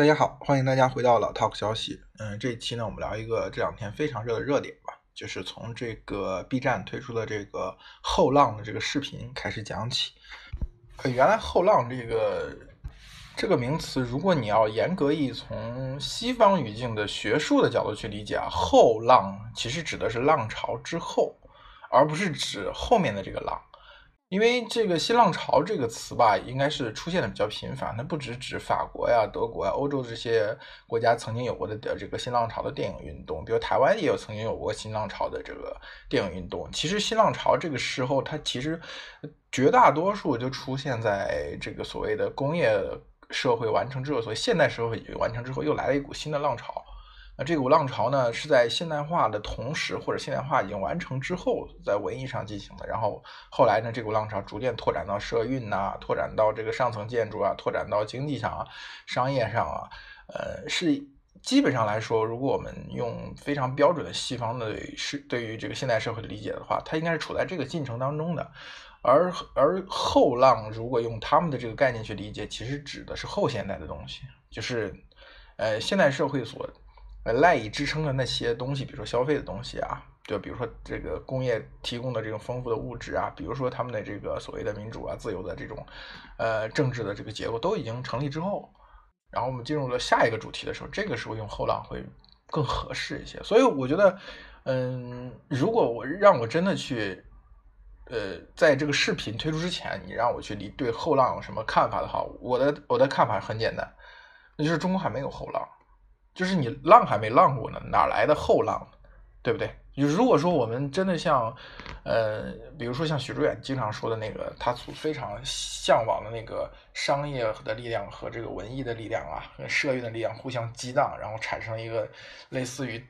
大家好，欢迎大家回到老 Talk 消息。嗯，这一期呢，我们聊一个这两天非常热的热点吧，就是从这个 B 站推出的这个后浪的这个视频开始讲起。呃，原来后浪这个这个名词，如果你要严格意从西方语境的学术的角度去理解啊，后浪其实指的是浪潮之后，而不是指后面的这个浪。因为这个新浪潮这个词吧，应该是出现的比较频繁。它不只指法国呀、德国呀、欧洲这些国家曾经有过的这个新浪潮的电影运动，比如台湾也有曾经有过新浪潮的这个电影运动。其实新浪潮这个时候，它其实绝大多数就出现在这个所谓的工业社会完成之后，所以现代社会完成之后，又来了一股新的浪潮。这股浪潮呢，是在现代化的同时，或者现代化已经完成之后，在文艺上进行的。然后后来呢，这股浪潮逐渐拓展到社运呐，拓展到这个上层建筑啊，拓展到经济上啊、商业上啊。呃，是基本上来说，如果我们用非常标准的西方的是对于这个现代社会的理解的话，它应该是处在这个进程当中的。而而后浪，如果用他们的这个概念去理解，其实指的是后现代的东西，就是呃现代社会所。呃，赖以支撑的那些东西，比如说消费的东西啊，就比如说这个工业提供的这种丰富的物质啊，比如说他们的这个所谓的民主啊、自由的这种，呃，政治的这个结构都已经成立之后，然后我们进入了下一个主题的时候，这个时候用后浪会更合适一些。所以我觉得，嗯，如果我让我真的去，呃，在这个视频推出之前，你让我去理对后浪有什么看法的话，我的我的看法很简单，那就是中国还没有后浪。就是你浪还没浪过呢，哪来的后浪，对不对？就如果说我们真的像，呃，比如说像许知远经常说的那个，他非常向往的那个商业的力量和这个文艺的力量啊，和社运的力量互相激荡，然后产生一个类似于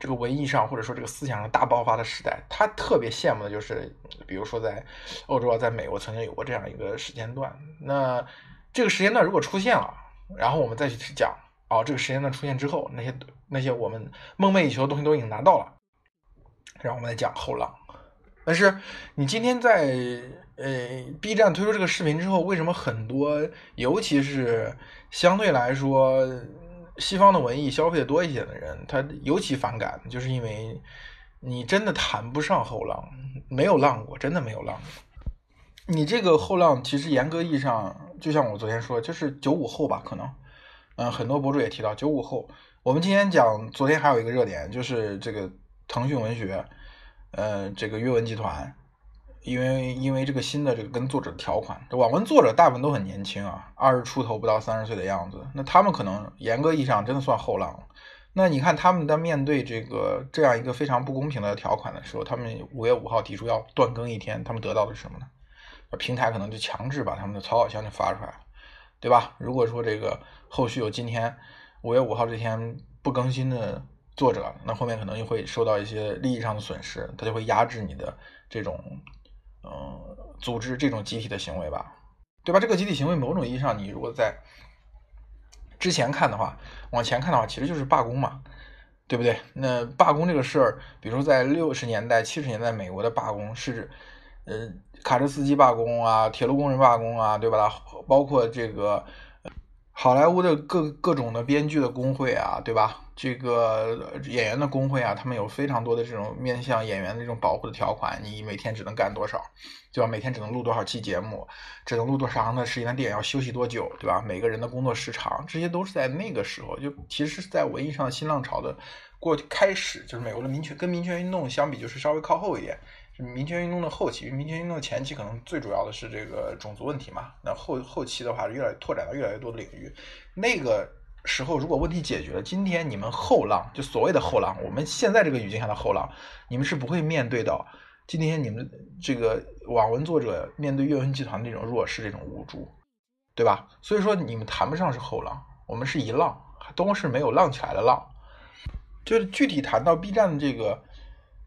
这个文艺上或者说这个思想上大爆发的时代。他特别羡慕的就是，比如说在欧洲啊，在美国曾经有过这样一个时间段。那这个时间段如果出现了，然后我们再去讲。哦，这个时间段出现之后，那些那些我们梦寐以求的东西都已经拿到了，然后我们来讲后浪。但是你今天在呃 B 站推出这个视频之后，为什么很多，尤其是相对来说西方的文艺消费的多一些的人，他尤其反感，就是因为你真的谈不上后浪，没有浪过，真的没有浪过。你这个后浪，其实严格意义上，就像我昨天说，就是九五后吧，可能。嗯，很多博主也提到九五后。我们今天讲，昨天还有一个热点，就是这个腾讯文学，呃，这个阅文集团，因为因为这个新的这个跟作者条款，网文作者大部分都很年轻啊，二十出头不到三十岁的样子，那他们可能严格意义上真的算后浪。那你看他们在面对这个这样一个非常不公平的条款的时候，他们五月五号提出要断更一天，他们得到的是什么呢？平台可能就强制把他们的草稿箱就发出来了。对吧？如果说这个后续有今天五月五号这天不更新的作者，那后面可能又会受到一些利益上的损失，他就会压制你的这种嗯组织这种集体的行为吧，对吧？这个集体行为某种意义上，你如果在之前看的话，往前看的话，其实就是罢工嘛，对不对？那罢工这个事儿，比如说在六十年代、七十年代美国的罢工是。呃，卡车司机罢工啊，铁路工人罢工啊，对吧？包括这个好莱坞的各各种的编剧的工会啊，对吧？这个演员的工会啊，他们有非常多的这种面向演员的这种保护的条款，你每天只能干多少，对吧？每天只能录多少期节目，只能录多长的时间电影，要休息多久，对吧？每个人的工作时长，这些都是在那个时候，就其实是在文艺上新浪潮的过开始，就是美国的民权跟民权运动相比，就是稍微靠后一点。民权运动的后期，民权运动的前期可能最主要的是这个种族问题嘛。那后后期的话，越来拓展到越来越多的领域。那个时候，如果问题解决了，今天你们后浪，就所谓的后浪，我们现在这个语境下的后浪，你们是不会面对到今天你们这个网文作者面对阅文集团这种弱势、这种无助，对吧？所以说你们谈不上是后浪，我们是一浪，都是没有浪起来的浪。就是具体谈到 B 站的这个。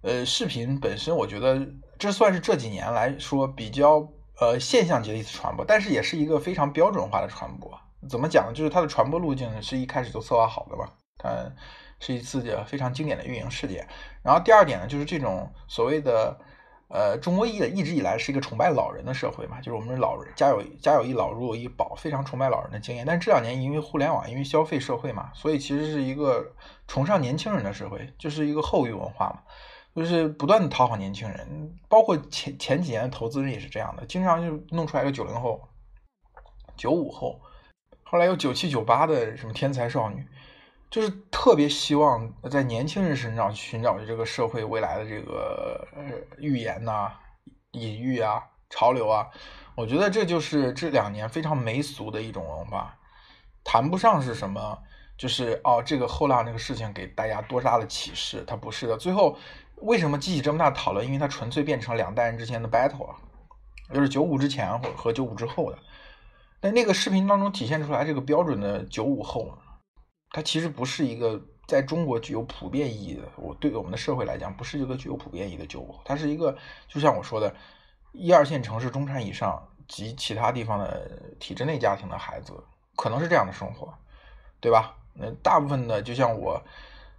呃，视频本身，我觉得这算是这几年来说比较呃现象级的一次传播，但是也是一个非常标准化的传播。怎么讲呢？就是它的传播路径是一开始就策划好的嘛，它是一次非常经典的运营事件。然后第二点呢，就是这种所谓的呃，中国一一直以来是一个崇拜老人的社会嘛，就是我们老人家有家有一老如有一宝，非常崇拜老人的经验。但是这两年因为互联网，因为消费社会嘛，所以其实是一个崇尚年轻人的社会，就是一个后育文化嘛，就是不断的讨好年轻人。包括前前几年的投资人也是这样的，经常就弄出来个九零后、九五后，后来有九七九八的什么天才少女。就是特别希望在年轻人身上寻找这个社会未来的这个呃预言呐、隐喻啊、潮流啊。我觉得这就是这两年非常媚俗的一种文化，谈不上是什么，就是哦，这个后浪这个事情给大家多大的启示？它不是的。最后为什么激起这么大讨论？因为它纯粹变成两代人之间的 battle 啊，就是九五之前或和九五之后的。但那个视频当中体现出来这个标准的九五后。它其实不是一个在中国具有普遍意义的，我对我们的社会来讲，不是一个具有普遍意义的九五，它是一个就像我说的，一二线城市中产以上及其他地方的体制内家庭的孩子，可能是这样的生活，对吧？那大部分的，就像我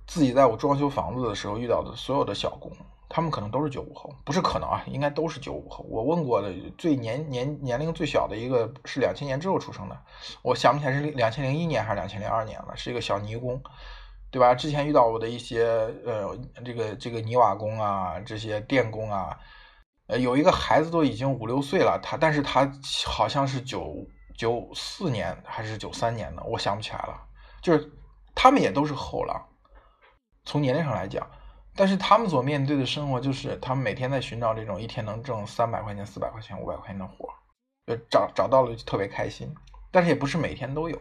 自己在我装修房子的时候遇到的所有的小工。他们可能都是九五后，不是可能啊，应该都是九五后。我问过的最年年年龄最小的一个是两千年之后出生的，我想不起来是两千零一年还是两千零二年了，是一个小泥工，对吧？之前遇到我的一些呃，这个这个泥瓦工啊，这些电工啊，呃，有一个孩子都已经五六岁了，他但是他好像是九九四年还是九三年的，我想不起来了。就是他们也都是后浪，从年龄上来讲。但是他们所面对的生活就是，他们每天在寻找这种一天能挣三百块钱、四百块钱、五百块钱的活就找找到了就特别开心。但是也不是每天都有，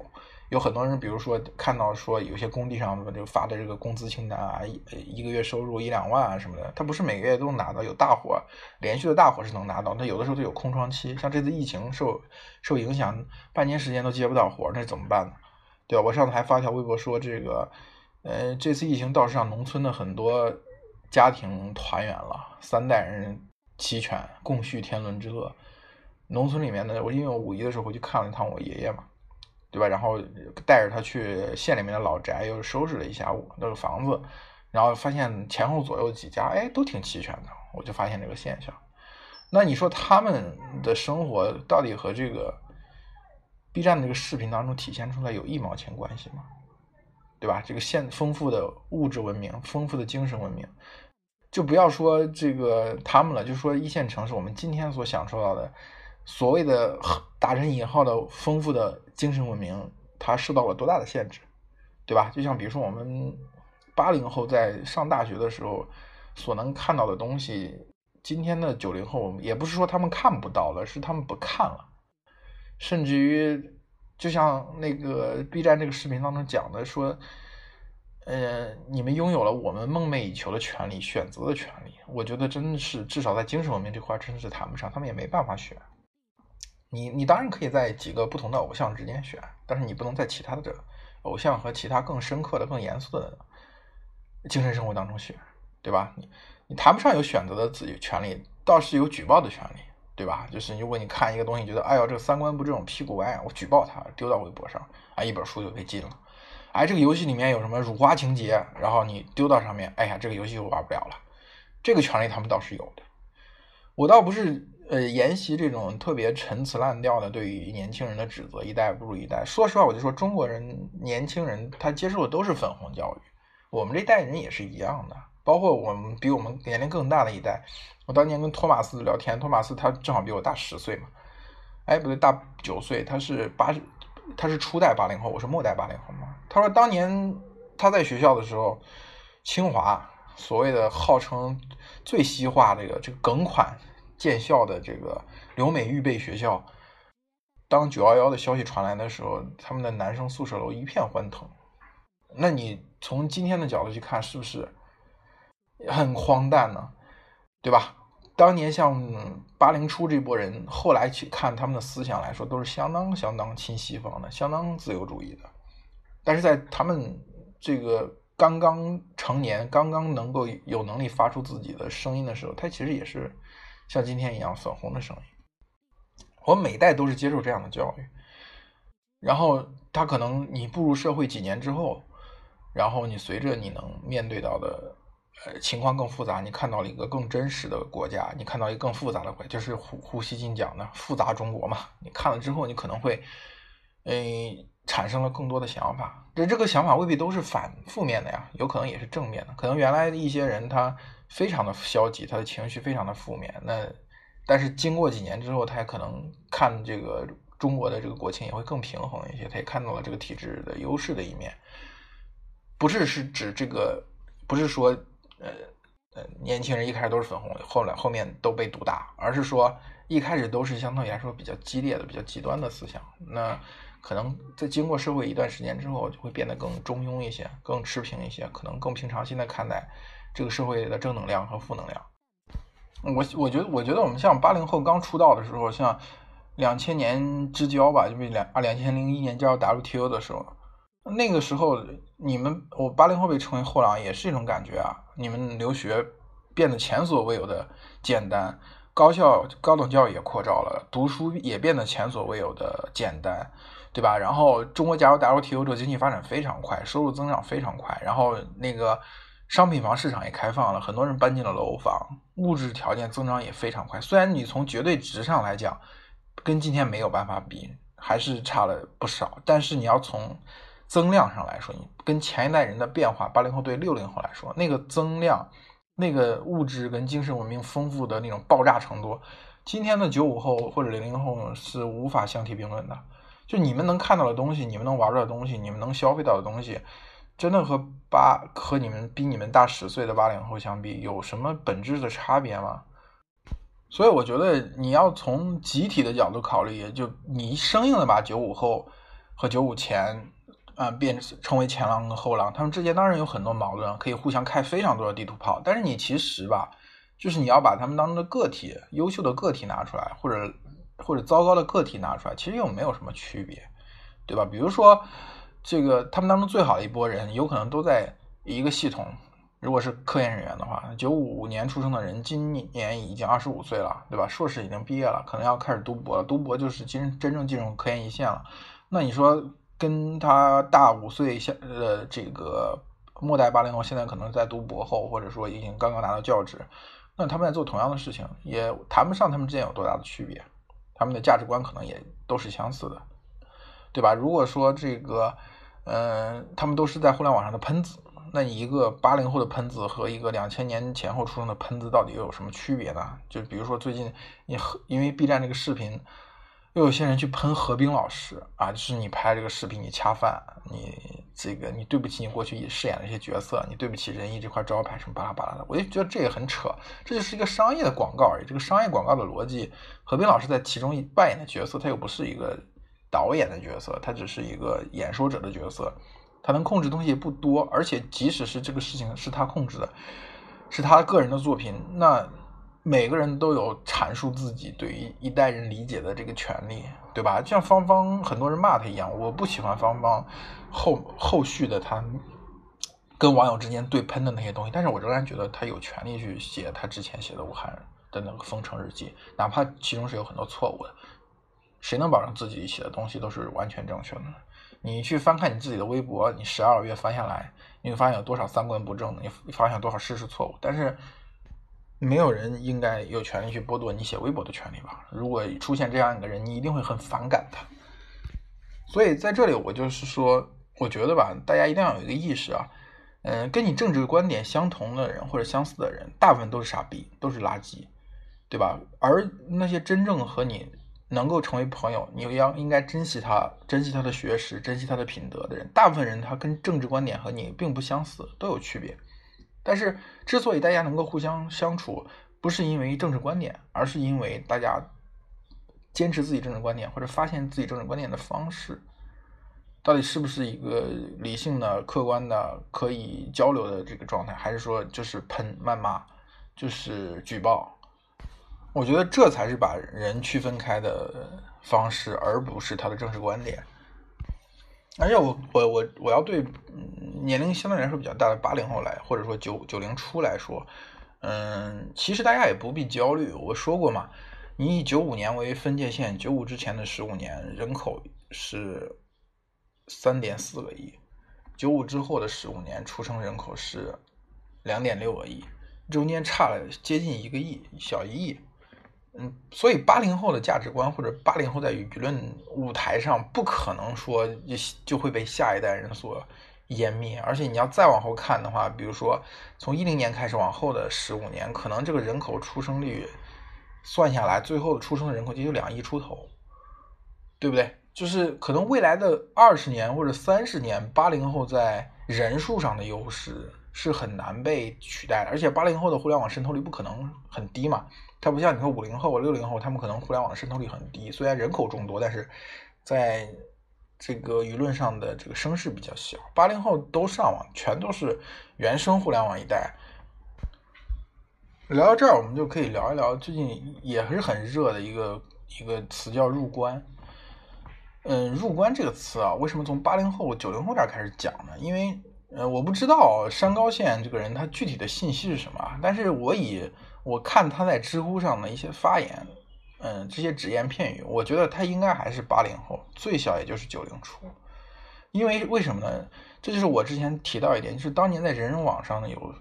有很多人，比如说看到说有些工地上就发的这个工资清单啊，一一个月收入一两万啊什么的，他不是每个月都能拿到，有大活连续的大活是能拿到，那有的时候都有空窗期，像这次疫情受受影响，半年时间都接不到活，那怎么办呢？对吧？我上次还发条微博说这个。呃，这次疫情倒是让农村的很多家庭团圆了，三代人齐全，共叙天伦之乐。农村里面的，我因为我五一的时候回去看了一趟我爷爷嘛，对吧？然后带着他去县里面的老宅，又收拾了一下午那个房子，然后发现前后左右几家，哎，都挺齐全的。我就发现这个现象。那你说他们的生活到底和这个 B 站的这个视频当中体现出来有一毛钱关系吗？对吧？这个现丰富的物质文明，丰富的精神文明，就不要说这个他们了，就说一线城市，我们今天所享受到的所谓的打成引号的丰富的精神文明，它受到了多大的限制，对吧？就像比如说我们八零后在上大学的时候所能看到的东西，今天的九零后也不是说他们看不到了，是他们不看了，甚至于。就像那个 B 站这个视频当中讲的说，呃，你们拥有了我们梦寐以求的权利，选择的权利。我觉得真的是，至少在精神文明这块，真的是谈不上，他们也没办法选。你你当然可以在几个不同的偶像之间选，但是你不能在其他的偶像和其他更深刻的、更严肃的精神生活当中选，对吧？你你谈不上有选择的自己权利，倒是有举报的权利。对吧？就是如果你看一个东西，觉得哎呦这个三观不正、屁股歪，我举报他，丢到微博上，啊，一本书就被禁了。哎，这个游戏里面有什么辱华情节，然后你丢到上面，哎呀，这个游戏就玩不了了。这个权利他们倒是有的。我倒不是呃沿袭这种特别陈词滥调的对于年轻人的指责，一代不如一代。说实话，我就说中国人年轻人他接受的都是粉红教育，我们这代人也是一样的，包括我们比我们年龄更大的一代。我当年跟托马斯聊天，托马斯他正好比我大十岁嘛，哎不对，大九岁，他是八十，他是初代八零后，我是末代八零后嘛。他说当年他在学校的时候，清华所谓的号称最西化这个这个梗款建校的这个留美预备学校，当九幺幺的消息传来的时候，他们的男生宿舍楼一片欢腾。那你从今天的角度去看，是不是很荒诞呢？对吧？当年像八零初这波人，后来去看他们的思想来说，都是相当相当亲西方的，相当自由主义的。但是在他们这个刚刚成年、刚刚能够有能力发出自己的声音的时候，他其实也是像今天一样粉红的声音。我每代都是接受这样的教育，然后他可能你步入社会几年之后，然后你随着你能面对到的。呃情况更复杂，你看到了一个更真实的国家，你看到一个更复杂的国，就是胡胡锡进讲的复杂中国嘛。你看了之后，你可能会，嗯，产生了更多的想法。这这个想法未必都是反负面的呀，有可能也是正面的。可能原来的一些人他非常的消极，他的情绪非常的负面。那但是经过几年之后，他也可能看这个中国的这个国情也会更平衡一些，他也看到了这个体制的优势的一面。不是是指这个，不是说呃呃年轻人一开始都是粉红，后来后面都被毒打，而是说一开始都是相对来说比较激烈的、比较极端的思想。那可能在经过社会一段时间之后，就会变得更中庸一些，更持平一些，可能更平常心的看待这个社会的正能量和负能量。我我觉得，我觉得我们像八零后刚出道的时候，像两千年之交吧，就两啊两千零一年加入 WTO 的时候。那个时候，你们我八零后被称为后浪，也是一种感觉啊。你们留学变得前所未有的简单，高校高等教育也扩招了，读书也变得前所未有的简单，对吧？然后中国加入 WTO 之后，经济发展非常快，收入增长非常快，然后那个商品房市场也开放了，很多人搬进了楼房，物质条件增长也非常快。虽然你从绝对值上来讲，跟今天没有办法比，还是差了不少，但是你要从增量上来说，你跟前一代人的变化，八零后对六零后来说，那个增量、那个物质跟精神文明丰富的那种爆炸程度，今天的九五后或者零零后是无法相提并论的。就你们能看到的东西，你们能玩到的东西，你们能消费到的东西，真的和八和你们比你们大十岁的八零后相比，有什么本质的差别吗？所以我觉得你要从集体的角度考虑，也就你生硬的把九五后和九五前。啊，变成为前浪和后浪，他们之间当然有很多矛盾，可以互相开非常多的地图炮。但是你其实吧，就是你要把他们当中的个体，优秀的个体拿出来，或者或者糟糕的个体拿出来，其实又没有什么区别，对吧？比如说这个他们当中最好的一波人，有可能都在一个系统。如果是科研人员的话，九五年出生的人，今年已经二十五岁了，对吧？硕士已经毕业了，可能要开始读博了。读博就是真真正进入科研一线了。那你说？跟他大五岁，现呃这个末代八零后现在可能在读博后，或者说已经刚刚拿到教职，那他们在做同样的事情，也谈不上他们之间有多大的区别，他们的价值观可能也都是相似的，对吧？如果说这个，嗯，他们都是在互联网上的喷子，那你一个八零后的喷子和一个两千年前后出生的喷子到底又有什么区别呢？就比如说最近你因为 B 站这个视频。又有些人去喷何冰老师啊，就是你拍这个视频，你恰饭，你这个你对不起你过去饰演的一些角色，你对不起仁义这块招牌什么巴拉巴拉的，我就觉得这也很扯，这就是一个商业的广告而已。这个商业广告的逻辑，何冰老师在其中扮演的角色，他又不是一个导演的角色，他只是一个演说者的角色，他能控制东西不多，而且即使是这个事情是他控制的，是他个人的作品，那。每个人都有阐述自己对于一代人理解的这个权利，对吧？就像芳芳很多人骂他一样，我不喜欢芳芳后后续的他跟网友之间对喷的那些东西，但是我仍然觉得他有权利去写他之前写的武汉的那个封城日记，哪怕其中是有很多错误的。谁能保证自己写的东西都是完全正确的？你去翻看你自己的微博，你十二月翻下来，你会发现有多少三观不正的，你发现多少事实错误，但是。没有人应该有权利去剥夺你写微博的权利吧？如果出现这样一个人，你一定会很反感他。所以在这里，我就是说，我觉得吧，大家一定要有一个意识啊，嗯，跟你政治观点相同的人或者相似的人，大部分都是傻逼，都是垃圾，对吧？而那些真正和你能够成为朋友，你要应该珍惜他，珍惜他的学识，珍惜他的品德的人，大部分人他跟政治观点和你并不相似，都有区别。但是，之所以大家能够互相相处，不是因为政治观点，而是因为大家坚持自己政治观点，或者发现自己政治观点的方式，到底是不是一个理性的、客观的、可以交流的这个状态，还是说就是喷、谩骂、就是举报？我觉得这才是把人区分开的方式，而不是他的政治观点。而且我我我我要对年龄相对来说比较大的八零后来，或者说九九零初来说，嗯，其实大家也不必焦虑。我说过嘛，你以九五年为分界线，九五之前的十五年人口是三点四个亿，九五之后的十五年出生人口是两点六个亿，中间差了接近一个亿，小一亿。嗯，所以八零后的价值观或者八零后在舆论舞台上不可能说就会被下一代人所湮灭，而且你要再往后看的话，比如说从一零年开始往后的十五年，可能这个人口出生率算下来，最后的出生的人口就有两亿出头，对不对？就是可能未来的二十年或者三十年，八零后在人数上的优势是很难被取代的，而且八零后的互联网渗透率不可能很低嘛。它不像你说五零后、六零后，他们可能互联网渗透率很低，虽然人口众多，但是在这个舆论上的这个声势比较小。八零后都上网，全都是原生互联网一代。聊到这儿，我们就可以聊一聊最近也是很热的一个一个词，叫入关。嗯，入关这个词啊，为什么从八零后、九零后这儿开始讲呢？因为呃，我不知道山高线这个人他具体的信息是什么，但是我以。我看他在知乎上的一些发言，嗯，这些只言片语，我觉得他应该还是八零后，最小也就是九零初。因为为什么呢？这就是我之前提到一点，就是当年在人人网上呢，有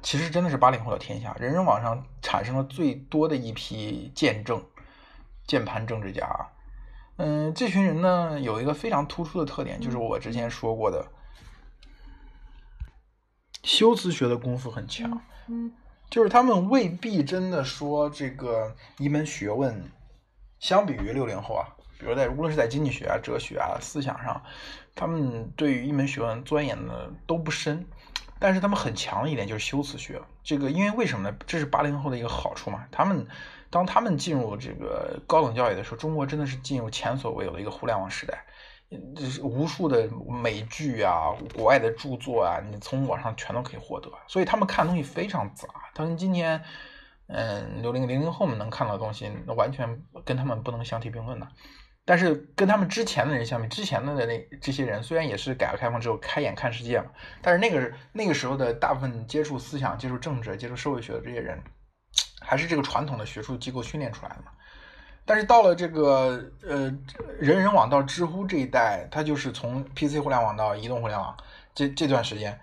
其实真的是八零后的天下。人人网上产生了最多的一批见证、键盘政治家。嗯，这群人呢，有一个非常突出的特点，就是我之前说过的，修辞学的功夫很强。嗯。就是他们未必真的说这个一门学问，相比于六零后啊，比如在无论是在经济学啊、哲学啊、思想上，他们对于一门学问钻研的都不深，但是他们很强的一点就是修辞学。这个因为为什么呢？这是八零后的一个好处嘛。他们当他们进入这个高等教育的时候，中国真的是进入前所未有的一个互联网时代。就是无数的美剧啊，国外的著作啊，你从网上全都可以获得，所以他们看东西非常杂。他们今天，嗯，六零零零后们能看到的东西，那完全跟他们不能相提并论的。但是跟他们之前的人相比，之前的那这些人虽然也是改革开放之后开眼看世界嘛，但是那个那个时候的大部分接触思想、接触政治、接触社会学的这些人，还是这个传统的学术机构训练出来的嘛。但是到了这个呃人人网到知乎这一代，它就是从 PC 互联网到移动互联网这这段时间，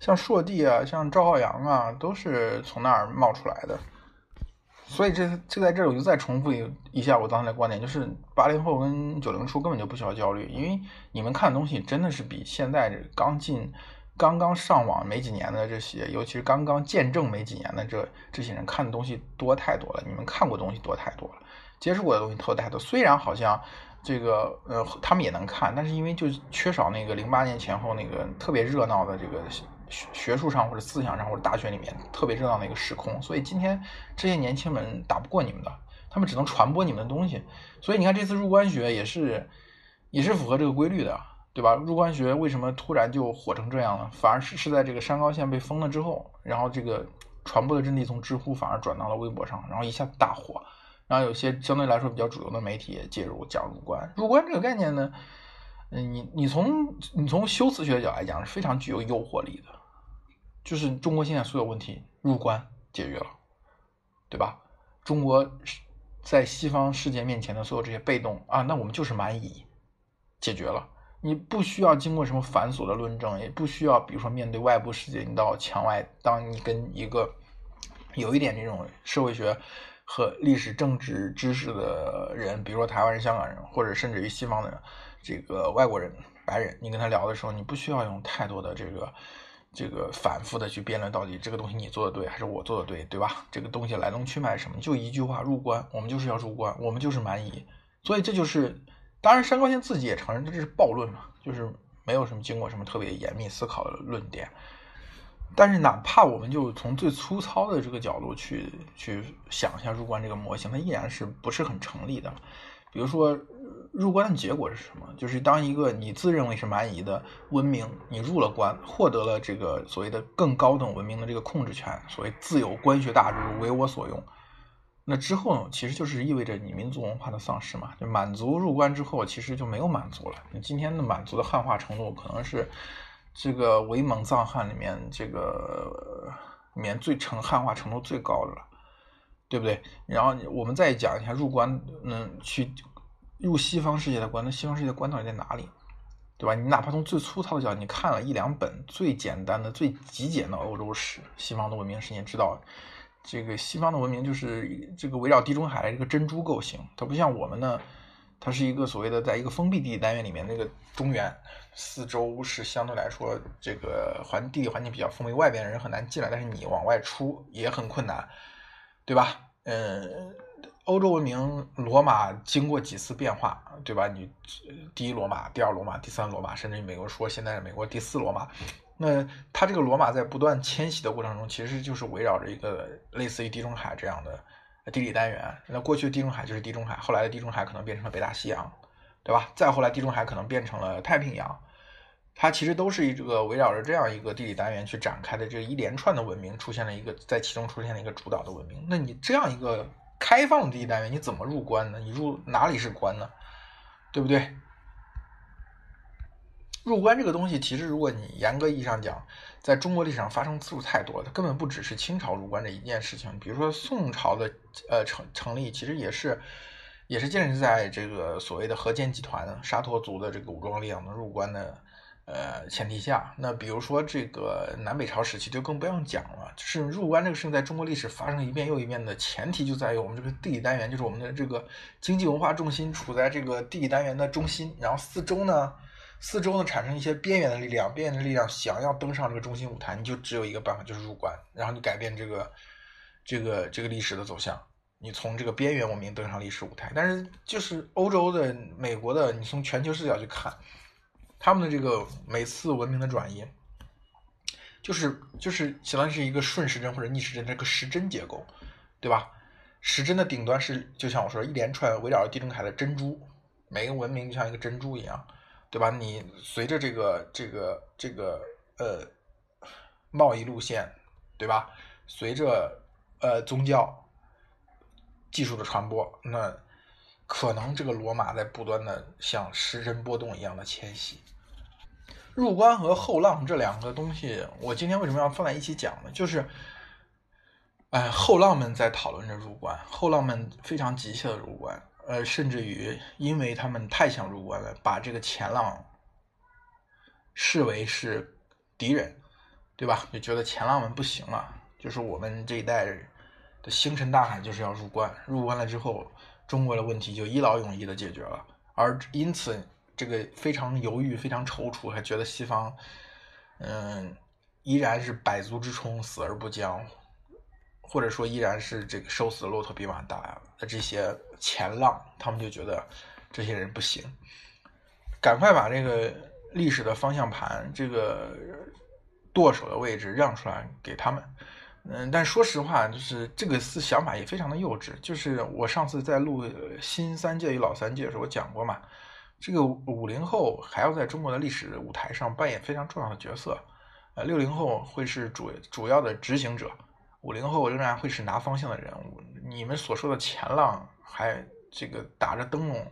像硕弟啊，像赵浩洋啊，都是从那儿冒出来的。所以这这在这儿我就再重复一一下我刚才的观点，就是八零后跟九零初根本就不需要焦虑，因为你们看的东西真的是比现在这刚进。刚刚上网没几年的这些，尤其是刚刚见证没几年的这这些人看的东西多太多了。你们看过东西多太多了，接触过的东西多太多。虽然好像这个呃他们也能看，但是因为就缺少那个零八年前后那个特别热闹的这个学学术上或者思想上或者大学里面特别热闹的一个时空，所以今天这些年轻人打不过你们的，他们只能传播你们的东西。所以你看这次入关学也是也是符合这个规律的。对吧？入关学为什么突然就火成这样了？反而是是在这个山高线被封了之后，然后这个传播的阵地从知乎反而转到了微博上，然后一下子大火。然后有些相对来说比较主流的媒体也介入讲入关。入关这个概念呢，嗯，你你从你从修辞学的角度来讲是非常具有诱惑力的，就是中国现在所有问题入关解决了，对吧？中国在西方世界面前的所有这些被动啊，那我们就是蛮夷，解决了。你不需要经过什么繁琐的论证，也不需要，比如说面对外部世界，你到墙外，当你跟一个有一点这种社会学和历史政治知识的人，比如说台湾人、香港人，或者甚至于西方的这个外国人、白人，你跟他聊的时候，你不需要用太多的这个这个反复的去辩论到底这个东西你做的对还是我做的对，对吧？这个东西来龙去脉什么，就一句话入关，我们就是要入关，我们就是蛮夷，所以这就是。当然，山高线自己也承认这是暴论嘛，就是没有什么经过什么特别严密思考的论点。但是，哪怕我们就从最粗糙的这个角度去去想一下入关这个模型，它依然是不是很成立的。比如说，入关的结果是什么？就是当一个你自认为是蛮夷的文明，你入了关，获得了这个所谓的更高等文明的这个控制权，所谓自有官学大儒，为我所用。那之后呢，其实就是意味着你民族文化的丧失嘛。就满族入关之后，其实就没有满族了。你今天的满族的汉化程度，可能是这个伪蒙藏汉里面这个里面最成汉化程度最高的了，对不对？然后我们再讲一下入关，嗯，去入西方世界的关，那西方世界的关到底在哪里？对吧？你哪怕从最粗糙的角度，你看了一两本最简单的、最极简的欧洲史、西方的文明史，你也知道，这个西方的文明就是这个围绕地中海的这个珍珠构型，它不像我们呢，它是一个所谓的在一个封闭地理单元里面，那个中原四周是相对来说这个环地理环境比较封闭，外边人很难进来，但是你往外出也很困难，对吧？嗯。欧洲文明，罗马经过几次变化，对吧？你第一罗马、第二罗马、第三罗马，甚至于美国说现在美国第四罗马，那它这个罗马在不断迁徙的过程中，其实就是围绕着一个类似于地中海这样的地理单元。那过去的地中海就是地中海，后来的地中海可能变成了北大西洋，对吧？再后来地中海可能变成了太平洋，它其实都是一个围绕着这样一个地理单元去展开的这一连串的文明，出现了一个在其中出现了一个主导的文明。那你这样一个。开放的地理单元，你怎么入关呢？你入哪里是关呢？对不对？入关这个东西，其实如果你严格意义上讲，在中国历史上发生次数太多了，根本不只是清朝入关这一件事情。比如说宋朝的呃成成立，其实也是也是建立在这个所谓的河间集团沙陀族的这个武装力量的入关的。呃，前提下，那比如说这个南北朝时期就更不用讲了，就是入关这个事情在中国历史发生一遍又一遍的前提就在于我们这个地理单元，就是我们的这个经济文化重心处在这个地理单元的中心，然后四周呢，四周呢产生一些边缘的力量，边缘的力量想要登上这个中心舞台，你就只有一个办法，就是入关，然后你改变这个这个这个历史的走向，你从这个边缘文明登上历史舞台。但是就是欧洲的、美国的，你从全球视角去看。他们的这个每次文明的转移，就是就是相当于是一个顺时针或者逆时针这个时针结构，对吧？时针的顶端是就像我说一连串围绕地中海的珍珠，每个文明就像一个珍珠一样，对吧？你随着这个这个这个呃贸易路线，对吧？随着呃宗教技术的传播，那可能这个罗马在不断的像时针波动一样的迁徙。入关和后浪这两个东西，我今天为什么要放在一起讲呢？就是，哎，后浪们在讨论着入关，后浪们非常急切的入关，呃，甚至于因为他们太想入关了，把这个前浪视为是敌人，对吧？就觉得前浪们不行了，就是我们这一代的星辰大海就是要入关，入关了之后，中国的问题就一劳永逸的解决了，而因此。这个非常犹豫，非常踌躇，还觉得西方，嗯，依然是百足之虫，死而不僵，或者说依然是这个瘦死的骆驼比马大的这些前浪，他们就觉得这些人不行，赶快把这个历史的方向盘，这个舵手的位置让出来给他们。嗯，但说实话，就是这个思想法也非常的幼稚。就是我上次在录新三届与老三届的时候，我讲过嘛。这个五零后还要在中国的历史舞台上扮演非常重要的角色，呃，六零后会是主主要的执行者，五零后仍然会是拿方向的人物。你们所说的前浪还这个打着灯笼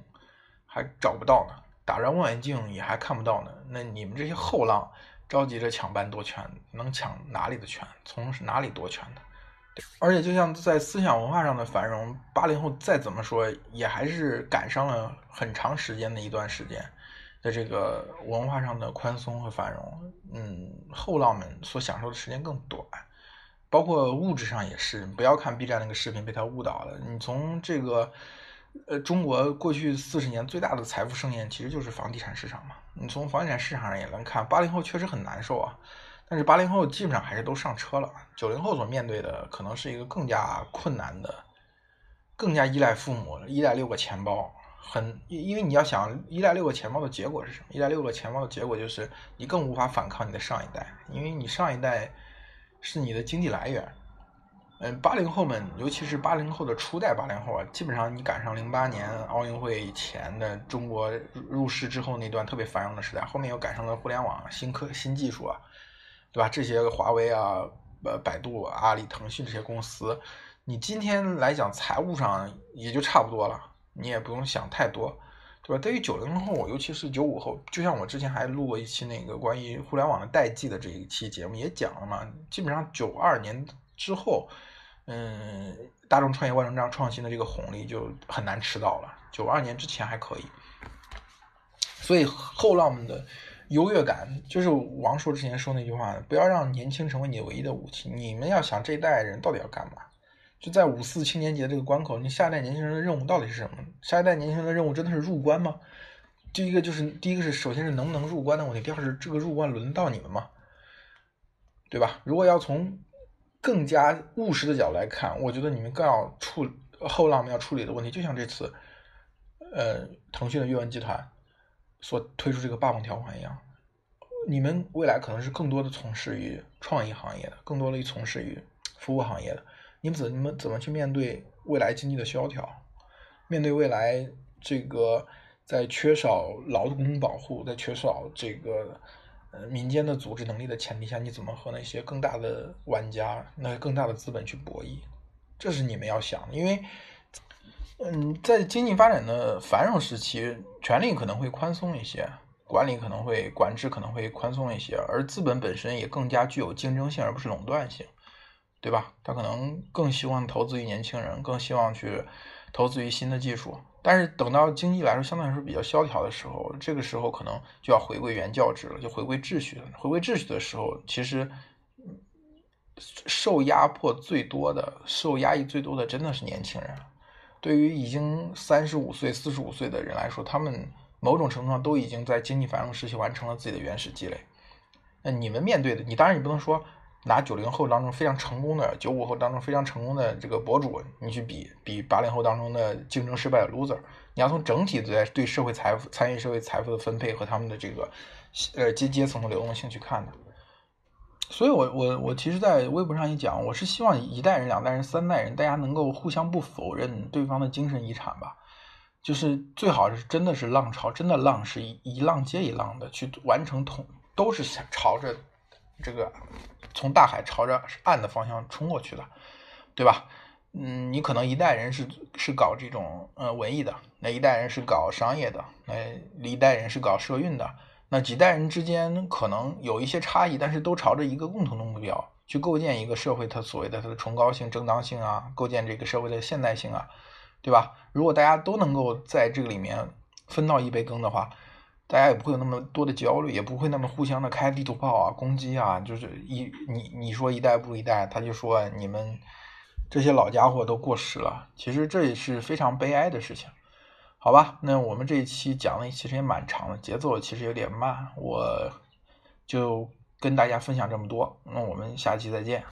还找不到呢，打着望远镜也还看不到呢。那你们这些后浪着急着抢班夺权，能抢哪里的权？从哪里夺权呢？而且，就像在思想文化上的繁荣，八零后再怎么说，也还是赶上了很长时间的一段时间的这个文化上的宽松和繁荣。嗯，后浪们所享受的时间更短，包括物质上也是。不要看 B 站那个视频被他误导了。你从这个，呃，中国过去四十年最大的财富盛宴，其实就是房地产市场嘛。你从房地产市场上也能看，八零后确实很难受啊。但是八零后基本上还是都上车了，九零后所面对的可能是一个更加困难的、更加依赖父母、依赖六个钱包。很，因为你要想依赖六个钱包的结果是什么？依赖六个钱包的结果就是你更无法反抗你的上一代，因为你上一代是你的经济来源。嗯，八零后们，尤其是八零后的初代八零后啊，基本上你赶上零八年奥运会以前的中国入世之后那段特别繁荣的时代，后面又赶上了互联网、新科、新技术啊。对吧？这些华为啊、呃、百度、阿里、腾讯这些公司，你今天来讲财务上也就差不多了，你也不用想太多，对吧？对于九零后，尤其是九五后，就像我之前还录过一期那个关于互联网的代际的这一期节目，也讲了嘛。基本上九二年之后，嗯，大众创业万能章创新的这个红利就很难吃到了。九二年之前还可以。所以后浪们的优越感，就是王朔之前说那句话：不要让年轻成为你唯一的武器。你们要想这一代人到底要干嘛？就在五四青年节这个关口，你下一代年轻人的任务到底是什么？下一代年轻人的任务真的是入关吗？第一个就是第一个是首先是能不能入关的问题，第二是这个入关轮到你们吗？对吧？如果要从更加务实的角度来看，我觉得你们更要处后浪们要处理的问题，就像这次，呃，腾讯的阅文集团所推出这个霸王条款一样，你们未来可能是更多的从事于创意行业的，更多的从事于服务行业的，你们怎你们怎么去面对未来经济的萧条？面对未来这个在缺少劳动保护，在缺少这个。呃，民间的组织能力的前提下，你怎么和那些更大的玩家、那更大的资本去博弈？这是你们要想的。因为，嗯，在经济发展的繁荣时期，权力可能会宽松一些，管理可能会管制可能会宽松一些，而资本本身也更加具有竞争性，而不是垄断性，对吧？他可能更希望投资于年轻人，更希望去投资于新的技术。但是等到经济来说相对来说比较萧条的时候，这个时候可能就要回归原教旨了，就回归秩序了。回归秩序的时候，其实受压迫最多的、受压抑最多的，真的是年轻人。对于已经三十五岁、四十五岁的人来说，他们某种程度上都已经在经济繁荣时期完成了自己的原始积累。那你们面对的，你当然你不能说。拿九零后当中非常成功的，九五后当中非常成功的这个博主，你去比比八零后当中的竞争失败的 loser，你要从整体在对社会财富参与社会财富的分配和他们的这个呃阶阶层的流动性去看的。所以，我我我其实，在微博上也讲，我是希望一代人、两代人、三代人，大家能够互相不否认对方的精神遗产吧。就是最好是真的是浪潮，真的浪是一一浪接一浪的去完成统，都是朝着。这个从大海朝着岸的方向冲过去的，对吧？嗯，你可能一代人是是搞这种呃文艺的，那一代人是搞商业的，那一代人是搞社运的，那几代人之间可能有一些差异，但是都朝着一个共同的目标去构建一个社会，它所谓的它的崇高性、正当性啊，构建这个社会的现代性啊，对吧？如果大家都能够在这个里面分到一杯羹的话。大家也不会有那么多的焦虑，也不会那么互相的开地图炮啊、攻击啊，就是一你你说一代不一代，他就说你们这些老家伙都过时了。其实这也是非常悲哀的事情，好吧？那我们这一期讲的其实也蛮长的，节奏其实有点慢，我就跟大家分享这么多。那我们下期再见。